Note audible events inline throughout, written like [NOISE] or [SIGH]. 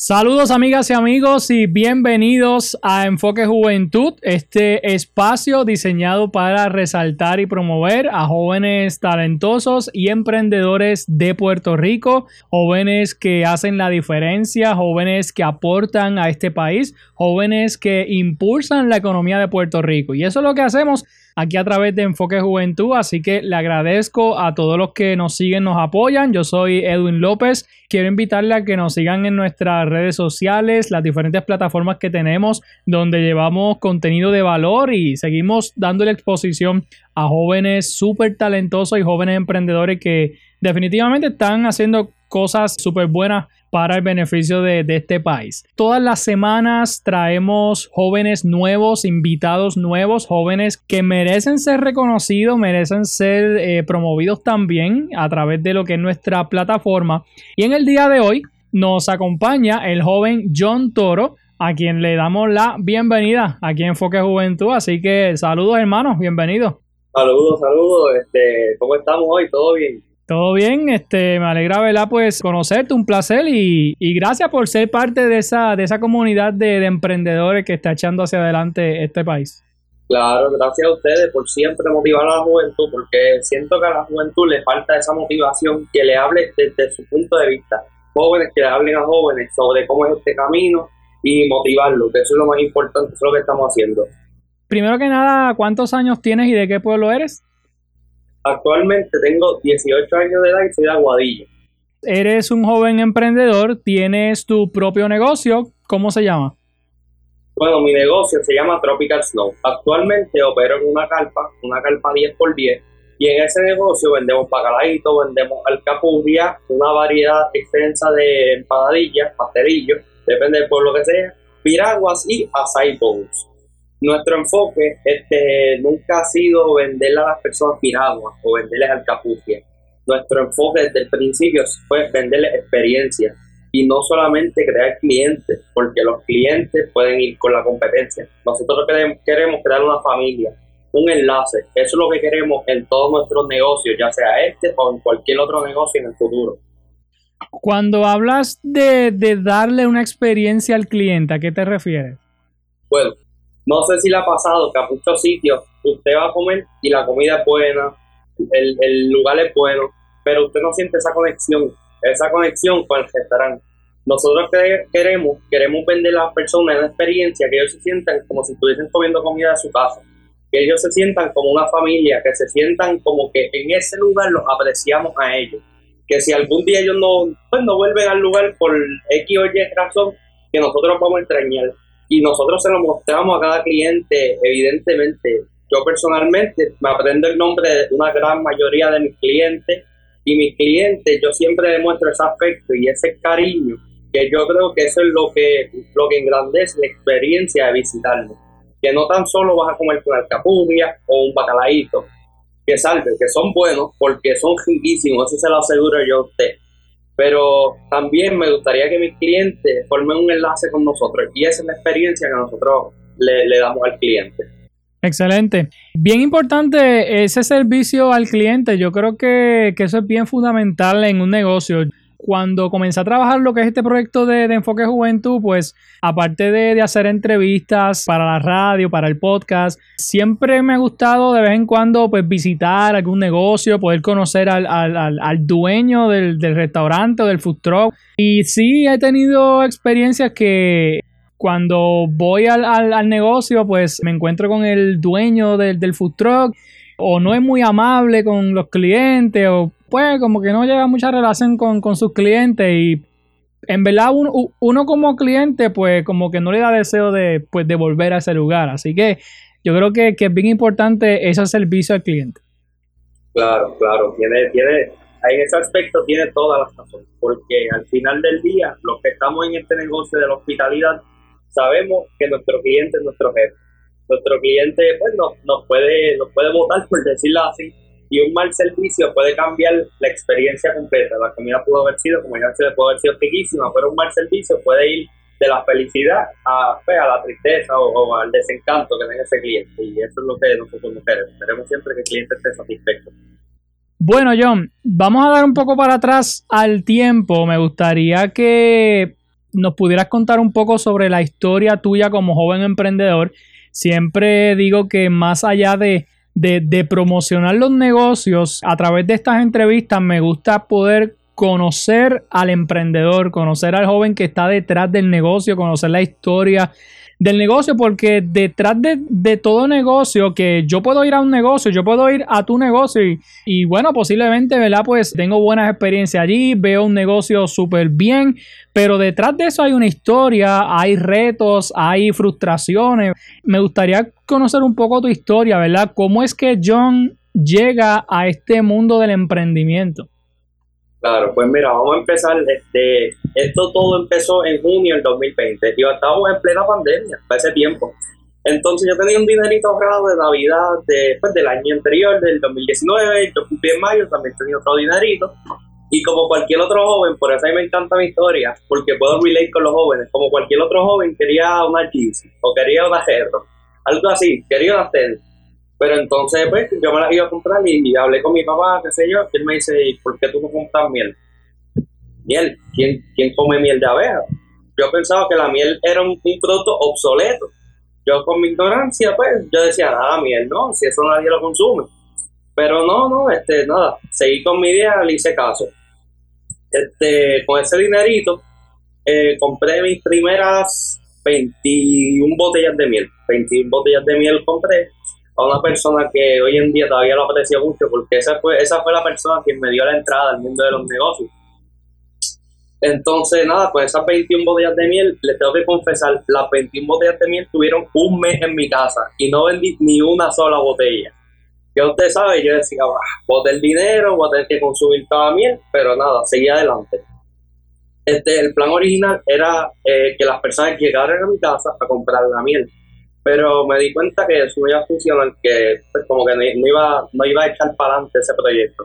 Saludos amigas y amigos y bienvenidos a Enfoque Juventud, este espacio diseñado para resaltar y promover a jóvenes talentosos y emprendedores de Puerto Rico, jóvenes que hacen la diferencia, jóvenes que aportan a este país, jóvenes que impulsan la economía de Puerto Rico. Y eso es lo que hacemos aquí a través de Enfoque Juventud. Así que le agradezco a todos los que nos siguen, nos apoyan. Yo soy Edwin López. Quiero invitarle a que nos sigan en redes sociales, las diferentes plataformas que tenemos, donde llevamos contenido de valor y seguimos dándole exposición a jóvenes súper talentosos y jóvenes emprendedores que definitivamente están haciendo cosas súper buenas para el beneficio de, este país. Todas las semanas traemos jóvenes nuevos, invitados nuevos, jóvenes que merecen ser reconocidos, merecen ser eh, promovidos también a través de lo que es nuestra plataforma. Y en el día de hoy nos acompaña el joven John Toro, a quien le damos la bienvenida aquí en Enfoque Juventud. Así que saludos hermanos, bienvenidos. Saludos, saludos. Este, ¿Cómo estamos hoy? ¿Todo bien? Todo bien, este, me alegra, ¿verdad? Pues conocerte, un placer y, gracias por ser parte de esa, de esa comunidad de, emprendedores que está echando hacia adelante este país. Claro, gracias a ustedes por siempre motivar a la juventud, porque siento que a la juventud le falta esa motivación, que le hable desde su punto de vista. Jóvenes que le hablen a jóvenes sobre cómo es este camino y motivarlos, que eso es lo más importante, eso es lo que estamos haciendo. Primero que nada, ¿cuántos años tienes y de qué pueblo eres? Actualmente tengo 18 años de edad y soy de Aguadilla. Eres un joven emprendedor, tienes tu propio negocio, ¿cómo se llama? Bueno, mi negocio se llama Tropical Snow. Actualmente opero en una carpa, una carpa 10x10, y en ese negocio vendemos bacalaitos, vendemos alcapurria, una variedad extensa de empanadillas, pastelillos, depende del pueblo que sea, piraguas y açaí bowls nuestro enfoque este, nunca ha sido venderle a las personas piraguas o venderles alcapucia. Nuestro enfoque desde el principio fue venderles experiencia y no solamente crear clientes, porque los clientes pueden ir con la competencia. Nosotros queremos crear una familia, un enlace. Eso es lo que queremos en todos nuestros negocios, ya sea este o en cualquier otro negocio en el futuro. Cuando hablas de, de darle una experiencia al cliente, ¿a qué te refieres? Bueno, no sé si le ha pasado que a muchos sitios usted va a comer y la comida es buena, el, lugar es bueno, pero usted no siente esa conexión, esa conexión con el restaurante. Nosotros queremos, queremos vender a las personas una experiencia que ellos se sientan como si estuviesen comiendo comida de su casa, que ellos se sientan como una familia, que se sientan como que en ese lugar los apreciamos a ellos, que si algún día ellos no, pues no vuelven al lugar por X o Y razón, que nosotros vamos a extrañar y nosotros se lo mostramos a cada cliente, evidentemente. Yo personalmente me aprendo el nombre de una gran mayoría de mis clientes y mis clientes yo siempre demuestro ese afecto y ese cariño que yo creo que eso es lo que, lo que engrandece la experiencia de visitarnos. Que no tan solo vas a comer con alcapurria o un bacalaíto, que salve, que son buenos porque son riquísimos, eso se lo aseguro yo a usted pero también me gustaría que mis clientes formen un enlace con nosotros y esa es la experiencia que nosotros le, damos al cliente. Excelente. Bien importante ese servicio al cliente. Yo creo que, que eso es bien fundamental en un negocio cuando comencé a trabajar lo que es este proyecto de, Enfoque Juventud, pues aparte de, hacer entrevistas para la radio, para el podcast, siempre me ha gustado de vez en cuando pues visitar algún negocio, poder conocer al, dueño del, restaurante o del food truck. Y sí he tenido experiencias que cuando voy al, negocio, pues me encuentro con el dueño del, del food truck o no es muy amable con los clientes o pues como que no llega mucha relación con, sus clientes y en verdad uno, uno, como cliente, pues como que no le da deseo de, pues, de volver a ese lugar. Así que yo creo que, que es bien importante ese servicio al cliente. Claro, claro, tiene, tiene, en ese aspecto tiene todas las razones, porque al final del día, los que estamos en este negocio de la hospitalidad, sabemos que nuestro cliente es nuestro jefe. Nuestro cliente pues, nos, nos, puede, nos puede votar, por decirlo así, y un mal servicio puede cambiar la experiencia completa. La comida pudo haber sido, como ya se pudo haber sido riquísima, pero un mal servicio puede ir de la felicidad a, pues, a la tristeza o, al desencanto que tenga ese cliente. Y eso es lo que nosotros queremos. Queremos siempre que el cliente esté satisfecho. Bueno, John, vamos a dar un poco para atrás al tiempo. Me gustaría que nos pudieras contar un poco sobre la historia tuya como joven emprendedor. Siempre digo que más allá de, de, promocionar los negocios, a través de estas entrevistas me gusta poder conocer al emprendedor, conocer al joven que está detrás del negocio, conocer la historia del negocio, porque detrás de, todo negocio, que yo puedo ir a un negocio, yo puedo ir a tu negocio y, bueno, posiblemente, ¿verdad? Pues tengo buenas experiencias allí, veo un negocio súper bien, pero detrás de eso hay una historia, hay retos, hay frustraciones. Me gustaría conocer un poco tu historia, ¿verdad? ¿Cómo es que John llega a este mundo del emprendimiento? Claro, pues mira, vamos a empezar. Este, esto todo empezó en junio del 2020 y estábamos en plena pandemia para ese tiempo. Entonces yo tenía un dinerito ahorrado de Navidad de, pues, del año anterior, del 2019, yo cumplí en mayo, también tenía otro dinerito. Y como cualquier otro joven, por eso a mí me encanta mi historia, porque puedo relate con los jóvenes, como cualquier otro joven quería una jeans o quería una Hero, algo así, quería una tenis. Pero entonces, pues, yo me las iba a comprar y, hablé con mi papá, qué sé yo, y él me dice, ¿por qué tú no compras miel? Miel, ¿quién, quién come miel de abeja? Yo pensaba que la miel era un, producto obsoleto. Yo con mi ignorancia, pues, yo decía, nada, miel, no, si eso nadie lo consume. Pero no, no, este, nada, seguí con mi idea, le hice caso. Este, con ese dinerito, eh, compré mis primeras 21 botellas de miel. 21 botellas de miel compré a una persona que hoy en día todavía lo aprecio mucho, porque esa fue, esa fue la persona quien me dio la entrada al mundo de los negocios. Entonces, nada, pues esas 21 botellas de miel, les tengo que confesar, las 21 botellas de miel tuvieron un mes en mi casa y no vendí ni una sola botella. Que usted sabe, yo decía, ah, boté el dinero, voy a tener que consumir toda miel, pero nada, seguí adelante. Este, el plan original era eh, que las personas llegaran a mi casa a comprar la miel pero me di cuenta que eso no iba a funcionar, que pues, como que no, iba, no iba a echar para adelante ese proyecto.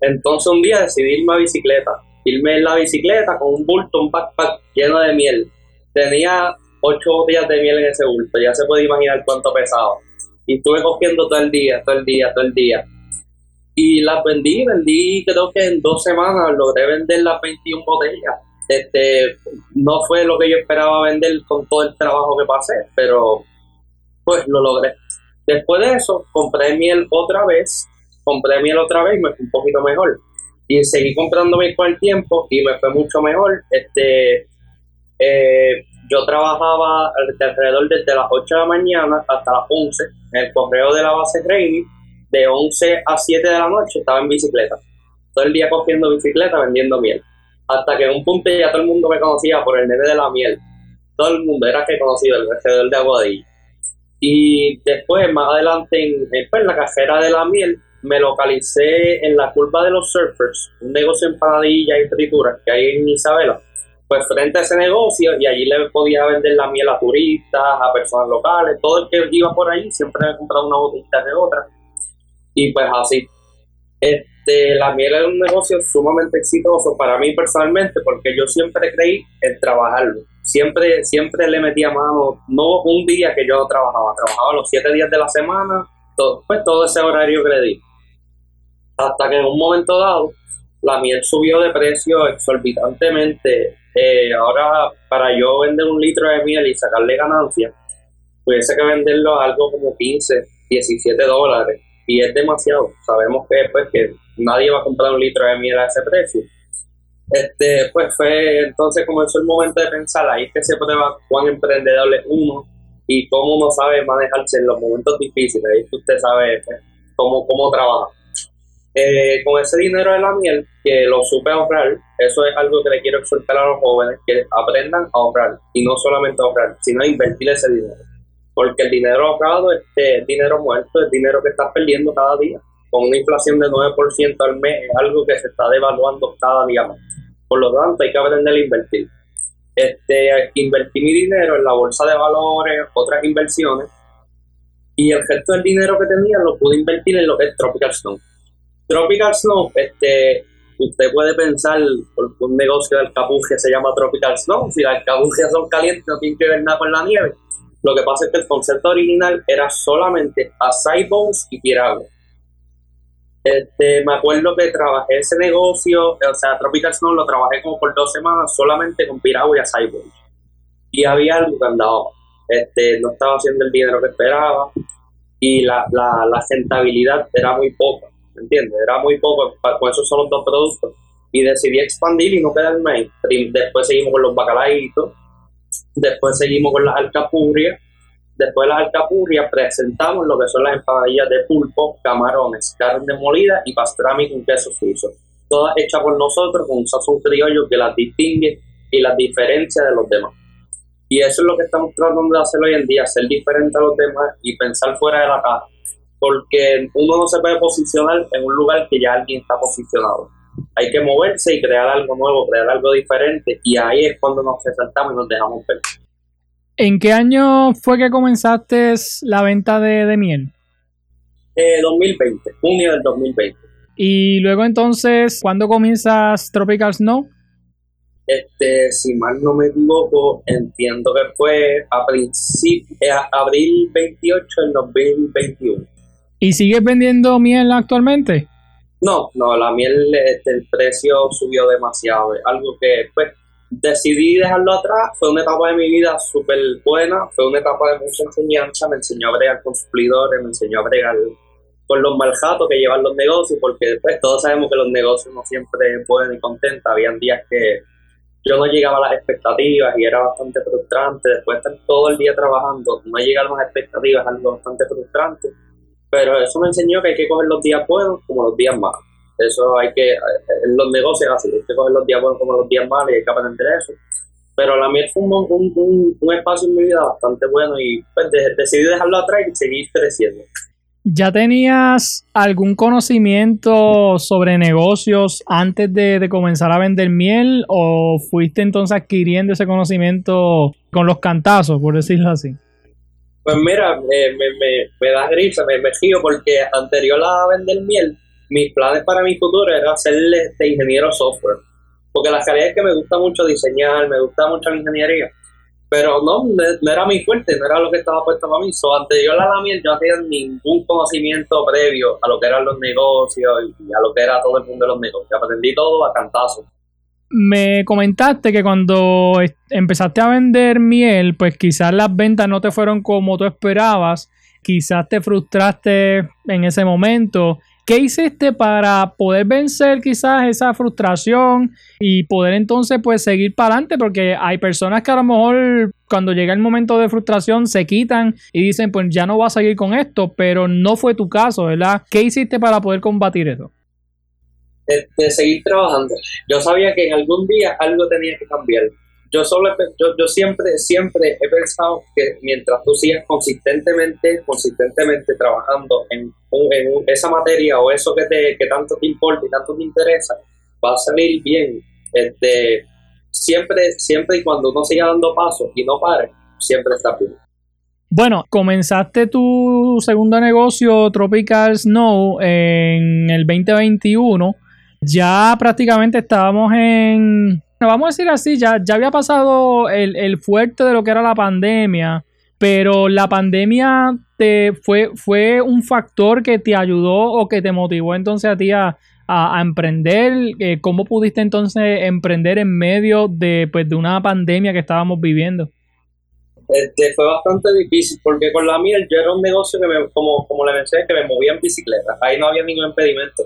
Entonces un día decidí irme a bicicleta, irme en la bicicleta con un bulto, un backpack lleno de miel. Tenía ocho botellas de miel en ese bulto, ya se puede imaginar cuánto pesaba. Y estuve cogiendo todo el día, todo el día, todo el día. Y las vendí, vendí creo que en dos semanas logré vender las 21 botellas. Este, no fue lo que yo esperaba vender con todo el trabajo que pasé, pero pues lo logré. Después de eso, compré miel otra vez, compré miel otra vez y me fue un poquito mejor. Y seguí comprando miel con el tiempo y me fue mucho mejor. Este, eh, yo trabajaba alrededor desde las 8 de la mañana hasta las 11 en el correo de la base training. De 11 a 7 de la noche estaba en bicicleta. Todo el día cogiendo bicicleta vendiendo miel. Hasta que en un punto ya todo el mundo me conocía por el nene de la miel. Todo el mundo era que conocido el alrededor de Aguadilla. Y después, más adelante, en, pues, la cajera de la miel, me localicé en la curva de los surfers, un negocio en panadilla y fritura que hay en Isabela. Pues frente a ese negocio, y allí le podía vender la miel a turistas, a personas locales, todo el que iba por ahí siempre me compraba una botita de otra. Y pues así. Este, la miel es un negocio sumamente exitoso para mí personalmente, porque yo siempre creí en trabajarlo siempre, siempre le metía mano, no un día que yo trabajaba, trabajaba los siete días de la semana, todo, pues todo ese horario que le di. Hasta que en un momento dado, la miel subió de precio exorbitantemente. Eh, ahora, para yo vender un litro de miel y sacarle ganancia, tuviese que venderlo a algo como 15, 17 dólares. Y es demasiado. Sabemos que, pues, que nadie va a comprar un litro de miel a ese precio. Este, pues fue entonces comenzó el momento de pensar, ahí es que se prueba cuán emprendedor es uno y cómo uno sabe manejarse en los momentos difíciles, ahí usted sabe pues, cómo, cómo trabaja. Eh, con ese dinero de la miel, que lo supe ahorrar, eso es algo que le quiero exhortar a los jóvenes, que aprendan a ahorrar, y no solamente ahorrar, sino a invertir ese dinero. Porque el dinero ahorrado es dinero muerto, es dinero que estás perdiendo cada día. Con una inflación de 9% al mes es algo que se está devaluando cada día más. Por lo tanto, hay que aprender a invertir. Este, invertí mi dinero en la bolsa de valores, otras inversiones, y el resto del dinero que tenía lo pude invertir en lo que es Tropical Snow. Tropical Snow, este, usted puede pensar por un negocio de alcapugia se llama Tropical Snow, si las alcapugias son calientes no tienen que ver nada con la nieve. Lo que pasa es que el concepto original era solamente acai bones y piragua. Este, me acuerdo que trabajé ese negocio, o sea, Tropical Snow lo trabajé como por dos semanas solamente con piragua y acai bones. Y había algo que andaba. Este, no estaba haciendo el dinero que esperaba y la, la, la rentabilidad era muy poca ¿me entiendes? Era muy poco, con esos son los dos productos. Y decidí expandir y no quedarme ahí. Después seguimos con los bacalaitos, después seguimos con las alcapurrias, después de las alcapurrias presentamos lo que son las empanadillas de pulpo, camarones, carne molida y pastrami con queso suizo. Todas hechas por nosotros con un sazón criollo que las distingue y las diferencia de los demás. Y eso es lo que estamos tratando de hacer hoy en día, ser diferente a los demás y pensar fuera de la caja porque uno no se puede posicionar en un lugar que ya alguien está posicionado. Hay que moverse y crear algo nuevo, crear algo diferente, y ahí es cuando nos resaltamos y nos dejamos ver. ¿En qué año fue que comenzaste la venta de, miel? 2020, eh, junio del 2020. Y luego entonces, ¿cuándo comienzas Tropical Snow? Este, si mal no me equivoco, entiendo que fue a principio, eh, abril 28 del 2021. ¿Y sigues vendiendo miel actualmente? No, no, la miel, este, el precio subió demasiado. Algo que, pues, decidí dejarlo atrás. Fue una etapa de mi vida súper buena. Fue una etapa de mucha enseñanza. Me enseñó a bregar con suplidores, me enseñó a bregar con los maljatos que llevan los negocios, porque después todos sabemos que los negocios no siempre pueden y contentos. Habían días que yo no llegaba a las expectativas y era bastante frustrante. Después de estar todo el día trabajando, no llegar a las expectativas, algo bastante frustrante pero eso me enseñó que hay que coger los días buenos como los días malos. Eso hay que, en los negocios así, hay que coger los días buenos como los días malos y hay que aprender eso. Pero la miel fue un, un, un, espacio en mi vida bastante bueno y pues, decidí dejarlo atrás y seguir creciendo. ¿Ya tenías algún conocimiento sobre negocios antes de, de, comenzar a vender miel o fuiste entonces adquiriendo ese conocimiento con los cantazos, por decirlo así? Pues mira, me, me, me da risa, me, me porque anterior a vender miel, mis planes para mi futuro era ser este ingeniero software. Porque la realidad es que me gusta mucho diseñar, me gusta mucho la ingeniería. Pero no, no era mi fuerte, no era lo que estaba puesto para mí. So, anterior a la miel, yo no tenía ningún conocimiento previo a lo que eran los negocios y a lo que era todo el mundo de los negocios. Aprendí todo a cantazo me comentaste que cuando empezaste a vender miel, pues quizás las ventas no te fueron como tú esperabas, quizás te frustraste en ese momento. ¿Qué hiciste para poder vencer quizás esa frustración y poder entonces pues seguir para adelante? Porque hay personas que a lo mejor cuando llega el momento de frustración se quitan y dicen pues ya no voy a seguir con esto, pero no fue tu caso, ¿verdad? ¿Qué hiciste para poder combatir eso? de, seguir trabajando. Yo sabía que en algún día algo tenía que cambiar. Yo, solo, yo, yo siempre, siempre he pensado que mientras tú sigas consistentemente, consistentemente trabajando en, en esa materia o eso que, te, que tanto te importa y tanto te interesa, va a salir bien. Este, siempre, siempre y cuando uno siga dando pasos y no pare, siempre está bien. Bueno, comenzaste tu segundo negocio, Tropical Snow, en el 2021 ya prácticamente estábamos en, vamos a decir así, ya, ya había pasado el, fuerte de lo que era la pandemia, pero la pandemia te fue, fue un factor que te ayudó o que te motivó entonces a ti a, emprender. Eh, ¿Cómo pudiste entonces emprender en medio de, pues, de una pandemia que estábamos viviendo? Este, fue bastante difícil porque con la miel yo era un negocio que me, como, como le mencioné, que me movía en bicicleta. Ahí no había ningún impedimento.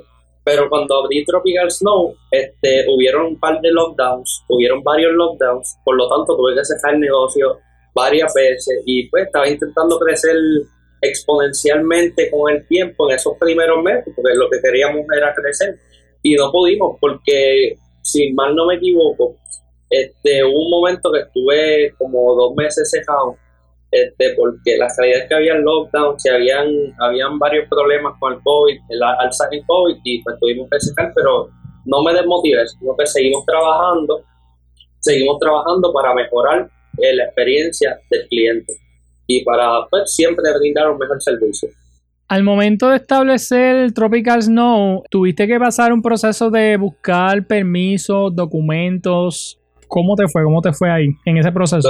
Pero cuando abrí Tropical Snow, este, hubieron un par de lockdowns, hubieron varios lockdowns, por lo tanto tuve que cerrar el negocio varias veces y pues estaba intentando crecer exponencialmente con el tiempo en esos primeros meses, porque lo que queríamos era crecer. Y no pudimos porque, si mal no me equivoco, este, hubo un momento que estuve como dos meses cejado este, porque la realidad es que había lockdown, que habían, habían varios problemas con el COVID, el alza en COVID y pues tuvimos que secar, pero no me desmotivé, sino que seguimos trabajando, seguimos trabajando para mejorar eh, la experiencia del cliente y para pues, siempre brindar un mejor servicio. Al momento de establecer Tropical Snow, tuviste que pasar un proceso de buscar permisos, documentos. ¿Cómo te fue? ¿Cómo te fue ahí en ese proceso?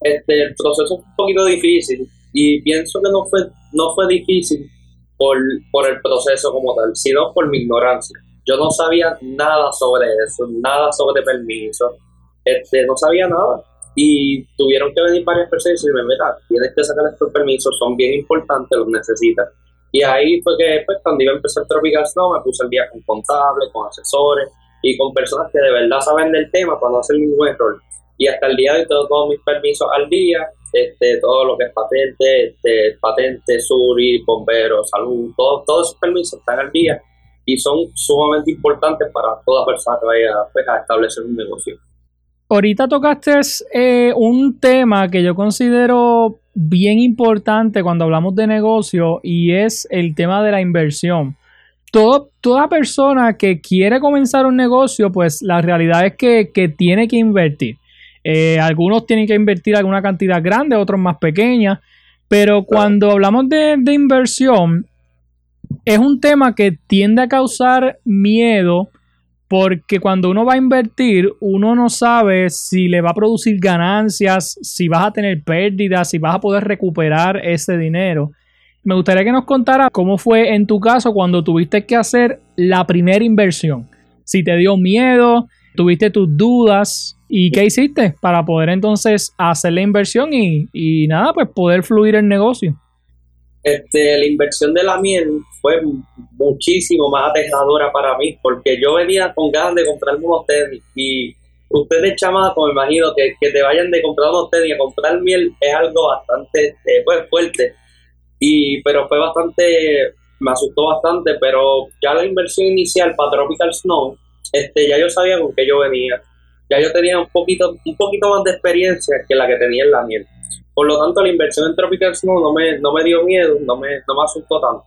Este, el proceso fue un poquito difícil y pienso que no fue, no fue difícil por, por el proceso como tal, sino por mi ignorancia. Yo no sabía nada sobre eso, nada sobre permisos, este, no sabía nada y tuvieron que venir varias personas y decirme, mira, tienes que sacar estos permisos, son bien importantes, los necesitas. Y ahí fue que pues, cuando iba a empezar Tropical Snow me puse el día con contables, con asesores y con personas que de verdad saben del tema para no hacer ningún error. Y hasta el día de hoy tengo todos mis permisos al día, este, todo lo que es patente, este, patente, suri, bombero, salud, todo, todos esos permisos están al día y son sumamente importantes para toda persona que vaya pues, a establecer un negocio. Ahorita tocaste eh, un tema que yo considero bien importante cuando hablamos de negocio y es el tema de la inversión. Todo, toda persona que quiere comenzar un negocio, pues la realidad es que, tiene que invertir. Eh, algunos tienen que invertir alguna cantidad grande, otros más pequeña, pero cuando hablamos de, de inversión, es un tema que tiende a causar miedo porque cuando uno va a invertir, uno no sabe si le va a producir ganancias, si vas a tener pérdidas, si vas a poder recuperar ese dinero. Me gustaría que nos contara cómo fue en tu caso cuando tuviste que hacer la primera inversión. Si te dio miedo, tuviste tus dudas y qué hiciste para poder entonces hacer la inversión y, y nada, pues poder fluir el negocio. Este, la inversión de la miel fue muchísimo más aterradora para mí, porque yo venía con ganas de comprarme unos tenis. Y ustedes chamaco, me imagino que, que te vayan de comprar unos tenis a comprar miel es algo bastante eh, pues, fuerte, y, pero fue bastante, me asustó bastante, pero ya la inversión inicial para Tropical Snow, este, ya yo sabía con qué yo venía, ya yo tenía un poquito, un poquito más de experiencia que la que tenía en la miel. Por lo tanto, la inversión en Tropical Snow no me, no me dio miedo, no me, no me asustó tanto.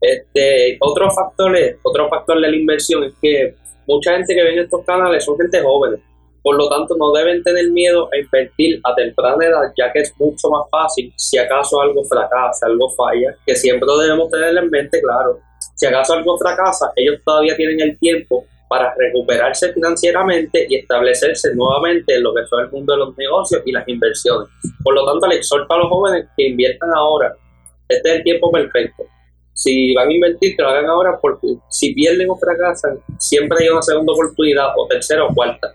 Este, otro factor, otro factor de la inversión es que mucha gente que ve en estos canales son gente joven. Por lo tanto, no deben tener miedo a invertir a temprana edad, ya que es mucho más fácil si acaso algo fracasa, algo falla, que siempre debemos tener en mente, claro. Si acaso algo fracasa, ellos todavía tienen el tiempo para recuperarse financieramente y establecerse nuevamente en lo que son el mundo de los negocios y las inversiones. Por lo tanto, le exhorto a los jóvenes que inviertan ahora. Este es el tiempo perfecto. Si van a invertir, que lo hagan ahora porque si pierden o fracasan, siempre hay una segunda oportunidad o tercera o cuarta.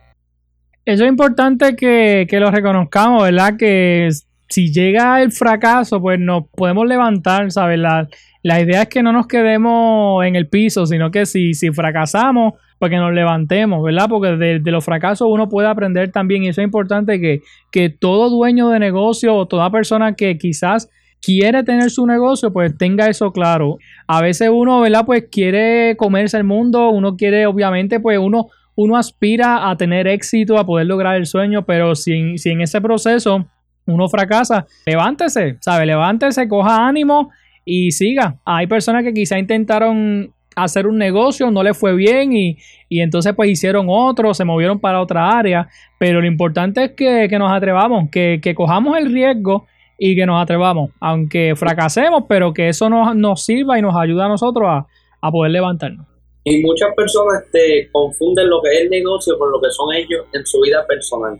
Eso es importante que, que lo reconozcamos, ¿verdad? Que si llega el fracaso, pues nos podemos levantar, ¿sabes? La, la idea es que no nos quedemos en el piso, sino que si, si fracasamos, para que nos levantemos, ¿verdad? Porque de, los fracasos uno puede aprender también y eso es importante que, que todo dueño de negocio o toda persona que quizás quiere tener su negocio, pues tenga eso claro. A veces uno, ¿verdad? Pues quiere comerse el mundo, uno quiere, obviamente, pues uno, uno aspira a tener éxito, a poder lograr el sueño, pero si, si en ese proceso uno fracasa, levántese, ¿sabe? Levántese, coja ánimo y siga. Hay personas que quizá intentaron hacer un negocio, no le fue bien y, entonces pues hicieron otro, se movieron para otra área, pero lo importante es que, nos atrevamos, que, cojamos el riesgo y que nos atrevamos, aunque fracasemos, pero que eso nos, nos sirva y nos ayuda a nosotros a, poder levantarnos. Y muchas personas te confunden lo que es el negocio con lo que son ellos en su vida personal.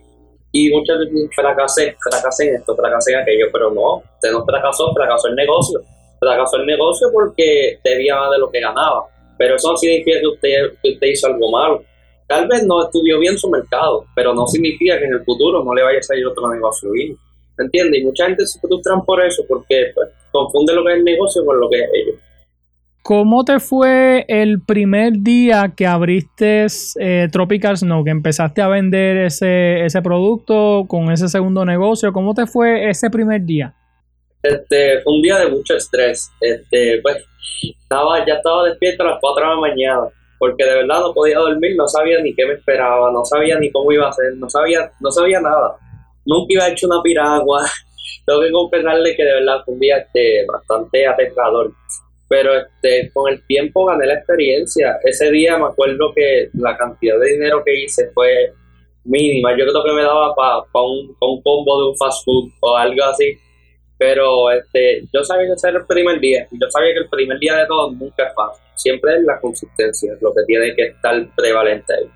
Y muchas veces fracasé, fracasé en esto, fracasé en aquello, pero no, usted no fracasó, fracasó el negocio fracasó el negocio porque debía más de lo que ganaba. Pero eso no significa que usted, hizo algo malo. Tal vez no estudió bien su mercado, pero no significa que en el futuro no le vaya a salir otro negocio bien. ¿Entiendes? Y mucha gente se frustran por eso, porque pues, confunde lo que es el negocio con lo que es ellos. ¿Cómo te fue el primer día que abriste eh, Tropical Snow, que empezaste a vender ese, ese producto con ese segundo negocio? ¿Cómo te fue ese primer día? Este, fue un día de mucho estrés. Este, pues, estaba, ya estaba despierto a las 4 de la mañana, porque de verdad no podía dormir, no sabía ni qué me esperaba, no sabía ni cómo iba a ser, no sabía, no sabía nada. Nunca iba a hecho una piragua. [LAUGHS] Tengo que confesarle que de verdad fue un día este, bastante aterrador. Pero este, con el tiempo gané la experiencia. Ese día me acuerdo que la cantidad de dinero que hice fue mínima. Yo creo que me daba para un, pa un combo de un fast food o algo así pero este, yo sabía que ese era el primer día. Y yo sabía que el primer día de todo nunca es fácil. Siempre es la consistencia, lo que tiene que estar prevalente ahí.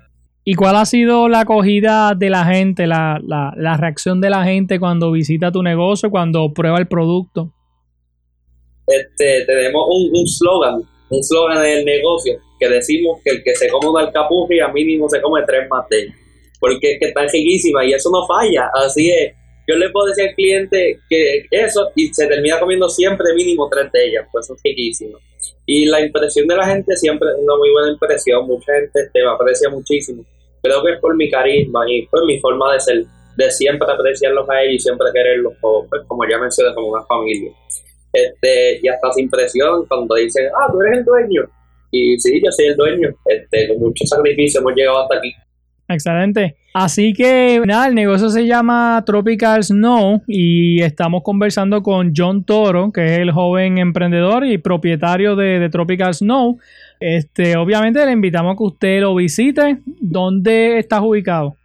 ¿Y cuál ha sido la acogida de la gente, la, la, la reacción de la gente cuando visita tu negocio, cuando prueba el producto? Este, tenemos un, un slogan, un slogan del negocio que decimos que el que se come una alcapurri a mínimo se come tres más de porque es que está riquísima y eso no falla, así es yo le puedo decir al cliente que eso y se termina comiendo siempre mínimo tres de ellas, pues eso es. Y la impresión de la gente siempre es una muy buena impresión, mucha gente te aprecia muchísimo. Creo que es por mi carisma y por mi forma de ser, de siempre apreciarlos a ellos y siempre quererlos, pues, como ya mencioné, como una familia. Este, y hasta sin impresión cuando dicen, ah, tú eres el dueño. Y sí, yo soy el dueño. Este, con mucho sacrificio hemos llegado hasta aquí. Excelente. Así que nada, el negocio se llama Tropical Snow y estamos conversando con John Toro, que es el joven emprendedor y propietario de, Tropical Snow. Este, obviamente le invitamos a que usted lo visite. ¿Dónde estás ubicado?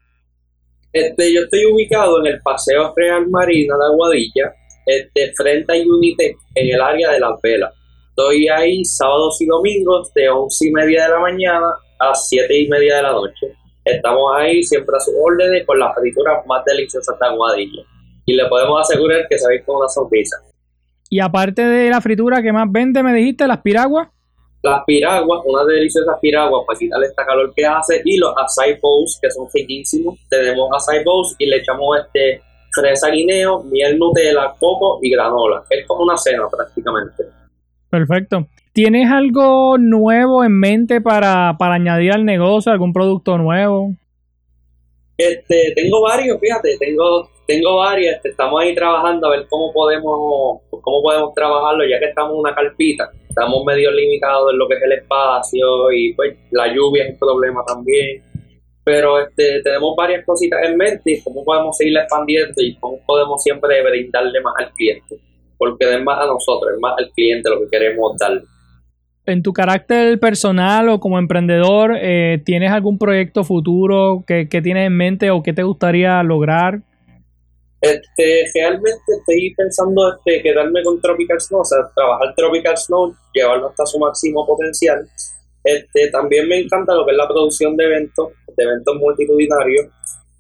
Este, yo estoy ubicado en el Paseo Real Marina de Aguadilla, este, frente a Unite, en el área de Las Velas. Estoy ahí sábados y domingos de once y media de la mañana a siete y media de la noche. Estamos ahí siempre a su orden con las frituras más deliciosas de Aguadilla. Y le podemos asegurar que se con una sonrisa. Y aparte de la fritura, ¿qué más vende? Me dijiste, las piraguas. Las piraguas, unas deliciosas piraguas para quitarle esta calor que hace. Y los acai bowls, que son riquísimos. Tenemos acai bowls y le echamos este fresa guineo, miel Nutella, coco y granola. Es como una cena prácticamente. Perfecto. ¿Tienes algo nuevo en mente para, añadir al negocio, algún producto nuevo? Este, tengo varios, fíjate, tengo, tengo varios, este, estamos ahí trabajando a ver cómo podemos, cómo podemos trabajarlo, ya que estamos en una carpita, estamos medio limitados en lo que es el espacio y pues la lluvia es un problema también. Pero este, tenemos varias cositas en mente y cómo podemos seguir expandiendo y cómo podemos siempre brindarle más al cliente. Porque es más a nosotros, es más al cliente lo que queremos darle en tu carácter personal o como emprendedor, eh, ¿tienes algún proyecto futuro que, tienes en mente o que te gustaría lograr? Este, realmente estoy pensando este, quedarme con Tropical Snow, o sea, trabajar Tropical Snow, llevarlo hasta su máximo potencial. Este, también me encanta lo que es la producción de eventos, de eventos multitudinarios.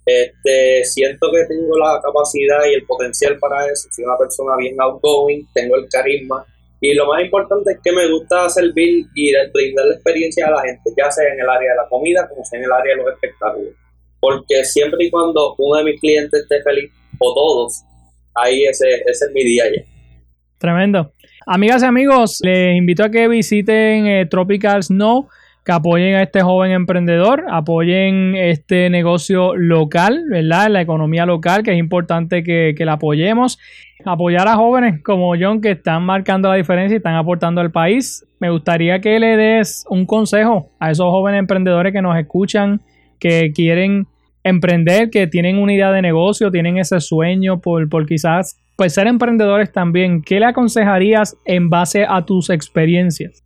Este, siento que tengo la capacidad y el potencial para eso. Soy una persona bien outgoing, tengo el carisma y lo más importante es que me gusta servir y brindar la experiencia a la gente, ya sea en el área de la comida como sea en el área de los espectáculos. Porque siempre y cuando uno de mis clientes esté feliz, o todos, ahí ese, ese es mi día ya. Tremendo. Amigas y amigos, les invito a que visiten eh, Tropical Snow que apoyen a este joven emprendedor, apoyen este negocio local, ¿verdad? La economía local, que es importante que, que la apoyemos. Apoyar a jóvenes como John que están marcando la diferencia y están aportando al país. Me gustaría que le des un consejo a esos jóvenes emprendedores que nos escuchan, que quieren emprender, que tienen una idea de negocio, tienen ese sueño por, por quizás pues ser emprendedores también. ¿Qué le aconsejarías en base a tus experiencias?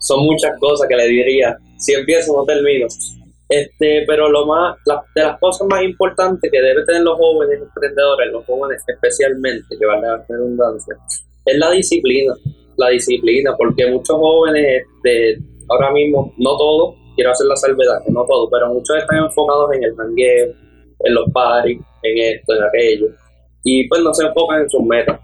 Son muchas cosas que le diría. Si empiezo, no termino. Este, pero lo más, de las cosas más importantes que deben tener los jóvenes emprendedores, los jóvenes especialmente, que van a redundancia, es la disciplina. La disciplina, porque muchos jóvenes, este, ahora mismo, no todos, quiero hacer la salvedad, no todos, pero muchos están enfocados en el jangueo, en los paris, en esto, en aquello, y pues no se enfocan en sus metas.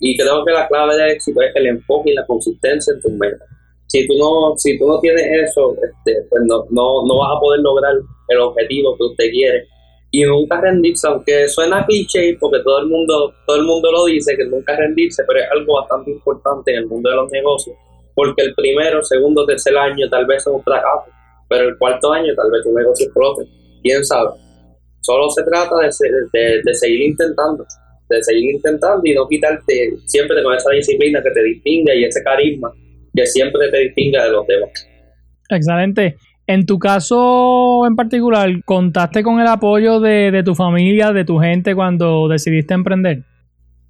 Y creo que la clave del éxito es el enfoque y la consistencia en tus metas si tú no, si tú no tienes eso, este, pues no, no, no vas a poder lograr el objetivo que usted quiere. Y nunca rendirse, aunque suena cliché, porque todo el mundo, todo el mundo lo dice, que nunca rendirse, pero es algo bastante importante en el mundo de los negocios, porque el primero, segundo, tercer año tal vez es un fracaso, pero el cuarto año tal vez tu negocio explote, quién sabe. Solo se trata de, de, de seguir intentando. de seguir intentando y no quitarte siempre con esa disciplina que te distingue y ese carisma que siempre te distingue de los demás. Excelente. En tu caso en particular, ¿contaste con el apoyo de, tu familia, de tu gente cuando decidiste emprender?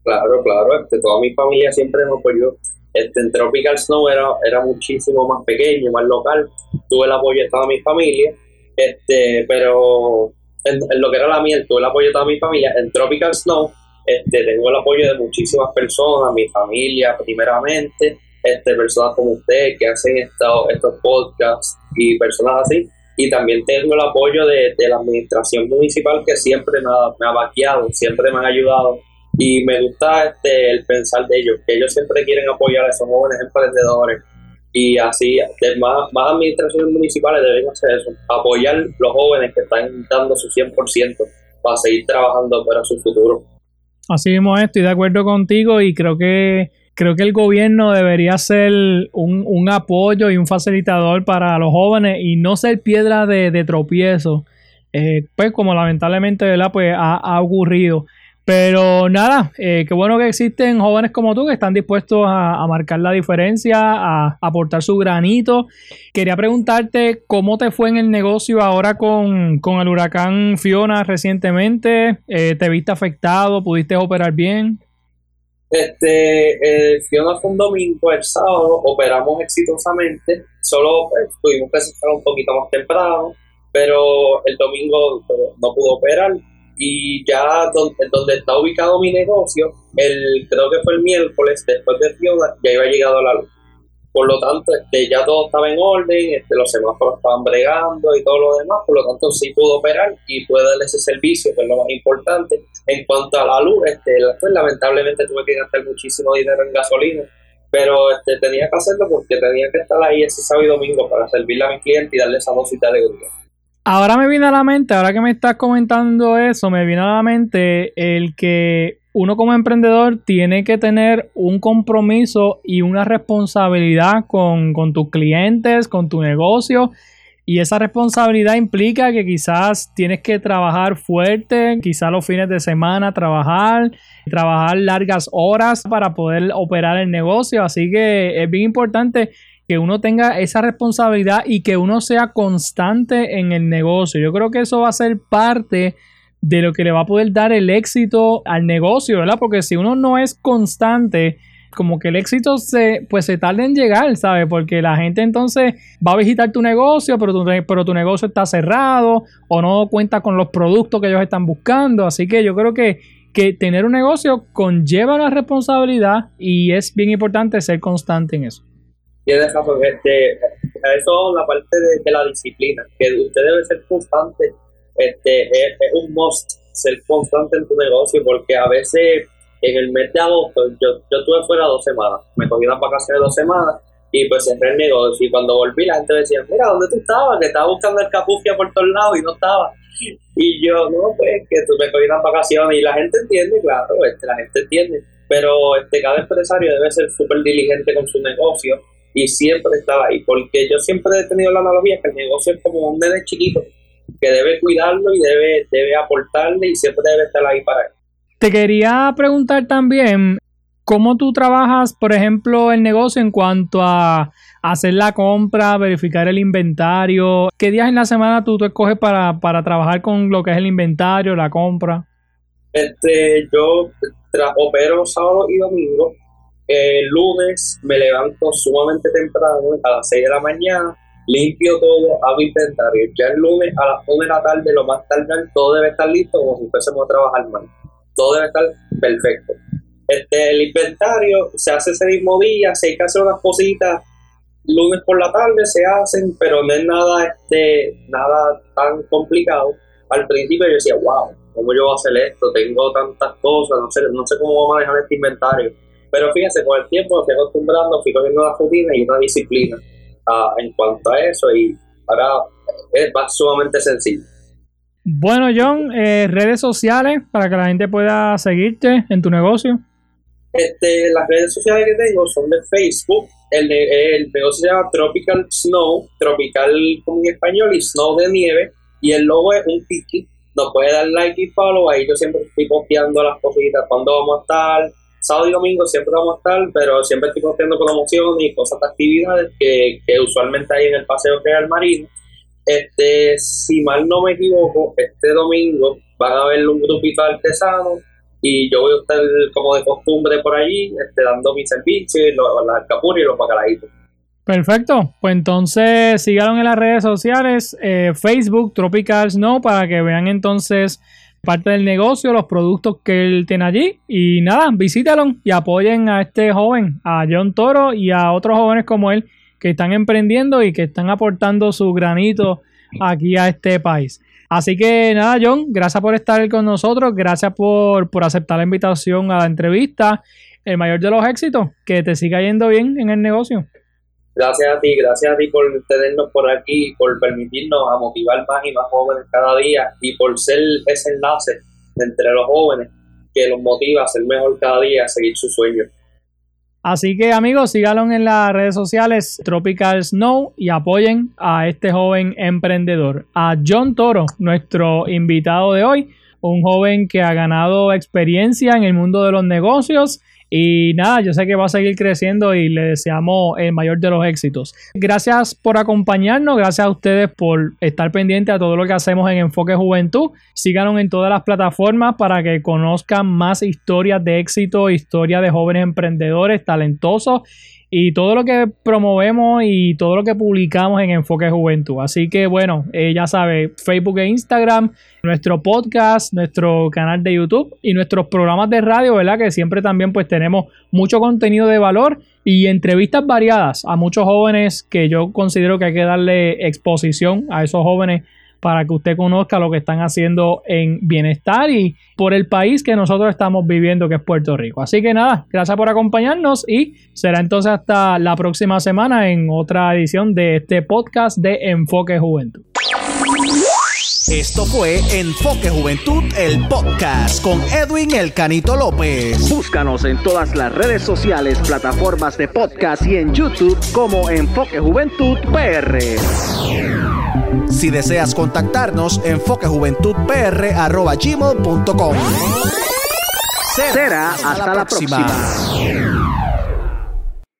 Claro, claro, este, toda mi familia siempre me apoyó. Este, en Tropical Snow era, era muchísimo más pequeño, más local. Tuve el apoyo de toda mi familia, este, pero en, lo que era la miel, tuve el apoyo de toda mi familia. En Tropical Snow este, tengo el apoyo de muchísimas personas, mi familia primeramente, este, personas como usted que hacen estos, estos podcasts y personas así. Y también tengo el apoyo de, la administración municipal que siempre me ha, me ha vaqueado, siempre me han ayudado. Y me gusta este, el pensar de ellos, que ellos siempre quieren apoyar a esos jóvenes emprendedores. Y así, más, más administraciones municipales deben hacer eso, apoyar los jóvenes que están dando su 100% para seguir trabajando para su futuro. Así mismo, estoy de acuerdo contigo y creo que creo que el gobierno debería ser un, apoyo y un facilitador para los jóvenes y no ser piedra de, tropiezo, eh, pues como lamentablemente ¿verdad? Pues ha, ocurrido. Pero nada, eh, qué bueno que existen jóvenes como tú que están dispuestos a, marcar la diferencia, a, aportar su granito. Quería preguntarte cómo te fue en el negocio ahora con, el huracán Fiona recientemente. Eh, ¿Te viste afectado? ¿Pudiste operar bien? Este, eh, Fiona fue un domingo, el sábado operamos exitosamente, solo pues, tuvimos que estar un poquito más temprano, pero el domingo no pudo operar y ya donde, donde está ubicado mi negocio, el creo que fue el miércoles después de Fiona, ya iba llegado a la luz. Por lo tanto, este, ya todo estaba en orden, este, los semáforos estaban bregando y todo lo demás, por lo tanto sí pudo operar y puede darle ese servicio, que es lo más importante. En cuanto a la luz, este, pues, lamentablemente tuve que gastar muchísimo dinero en gasolina, pero este, tenía que hacerlo porque tenía que estar ahí ese sábado y domingo para servirle a mi cliente y darle esa dosis de alegría. Ahora me viene a la mente, ahora que me estás comentando eso, me viene a la mente el que uno como emprendedor tiene que tener un compromiso y una responsabilidad con, tus clientes, con tu negocio. Y esa responsabilidad implica que quizás tienes que trabajar fuerte, quizás los fines de semana trabajar, trabajar largas horas para poder operar el negocio. Así que es bien importante que uno tenga esa responsabilidad y que uno sea constante en el negocio. Yo creo que eso va a ser parte de lo que le va a poder dar el éxito al negocio, ¿verdad? Porque si uno no es constante, como que el éxito se, pues se tarda en llegar, ¿sabes? Porque la gente entonces va a visitar tu negocio, pero tu, pero tu negocio está cerrado o no cuenta con los productos que ellos están buscando. Así que yo creo que, que tener un negocio conlleva la responsabilidad y es bien importante ser constante en eso. Tienes razón, este, eso es la parte de la disciplina, que usted debe ser constante este, es, un must ser constante en tu negocio porque a veces en el mes de agosto yo, yo estuve fuera dos semanas, me cogí una vacaciones dos semanas y pues cerré el negocio. Y cuando volví la gente decía, mira, ¿dónde tú estabas? Que estaba buscando el capufia por todos lados y no estaba. Y yo, no, pues que tú me cogí unas vacaciones y la gente entiende, claro, este, la gente entiende, pero este, cada empresario debe ser súper diligente con su negocio y siempre estar ahí, porque yo siempre he tenido la analogía que el negocio es como un nene chiquito que debe cuidarlo y debe, debe aportarle y siempre debe estar ahí para él. Te quería preguntar también, ¿cómo tú trabajas, por ejemplo, el negocio en cuanto a hacer la compra, verificar el inventario? ¿Qué días en la semana tú, tú escoges para, para trabajar con lo que es el inventario, la compra? Este, yo opero sábado y domingo. El lunes me levanto sumamente temprano, a las 6 de la mañana limpio todo, hago inventario. Ya el lunes a las 1 de la tarde, lo más tarde, todo debe estar listo como si fuésemos a trabajar mal. Todo debe estar perfecto. Este, el inventario se hace ese mismo día, si hay que hacer unas cositas, lunes por la tarde se hacen, pero no es nada, este, nada tan complicado. Al principio yo decía, wow, ¿cómo yo voy a hacer esto? Tengo tantas cosas, no sé, no sé cómo voy a manejar este inventario. Pero fíjense, con el tiempo me fui acostumbrando, fui cogiendo una rutina y una disciplina en cuanto a eso y ahora es sumamente sencillo. Bueno, John, eh, redes sociales para que la gente pueda seguirte en tu negocio. Este, las redes sociales que tengo son de Facebook. El, el negocio se llama Tropical Snow, tropical como en español, y snow de nieve. Y el logo es un tiki nos puede dar like y follow. Ahí yo siempre estoy posteando las cositas, cuando vamos a estar. Sábado y domingo siempre vamos a estar, pero siempre estoy posteando promociones y cosas de actividades que, usualmente hay en el Paseo Real Marino. Este, si mal no me equivoco, este domingo van a haber un grupito artesano y yo voy a estar como de costumbre por allí, este, dando mi servicio, las alcapuras y los bacalaitos. Perfecto, pues entonces síganos en las redes sociales, eh, Facebook, Tropical Snow, para que vean entonces parte del negocio, los productos que él tiene allí. Y nada, visítalo y apoyen a este joven, a John Toro y a otros jóvenes como él que están emprendiendo y que están aportando su granito aquí a este país. Así que nada, John, gracias por estar con nosotros, gracias por, por aceptar la invitación a la entrevista. El mayor de los éxitos, que te siga yendo bien en el negocio. Gracias a ti, gracias a ti por tenernos por aquí, por permitirnos a motivar más y más jóvenes cada día y por ser ese enlace entre los jóvenes que los motiva a ser mejor cada día, a seguir sus sueños. Así que amigos, síganlo en las redes sociales Tropical Snow y apoyen a este joven emprendedor, a John Toro, nuestro invitado de hoy, un joven que ha ganado experiencia en el mundo de los negocios y nada, yo sé que va a seguir creciendo y le deseamos el mayor de los éxitos. Gracias por acompañarnos, gracias a ustedes por estar pendientes a todo lo que hacemos en Enfoque Juventud. Síganos en todas las plataformas para que conozcan más historias de éxito, historias de jóvenes emprendedores talentosos y todo lo que promovemos y todo lo que publicamos en Enfoque Juventud. Así que bueno, eh, ya sabe, Facebook e Instagram, nuestro podcast, nuestro canal de YouTube y nuestros programas de radio, ¿verdad? Que siempre también pues tenemos mucho contenido de valor y entrevistas variadas a muchos jóvenes que yo considero que hay que darle exposición a esos jóvenes para que usted conozca lo que están haciendo en bienestar y por el país que nosotros estamos viviendo, que es Puerto Rico. Así que nada, gracias por acompañarnos y será entonces hasta la próxima semana en otra edición de este podcast de Enfoque Juventud. Esto fue Enfoque Juventud, el podcast con Edwin El Canito López. Búscanos en todas las redes sociales, plataformas de podcast y en YouTube como Enfoque Juventud PR. Si deseas contactarnos, enfoquejuventudpr.gmail.com Será hasta, la próxima.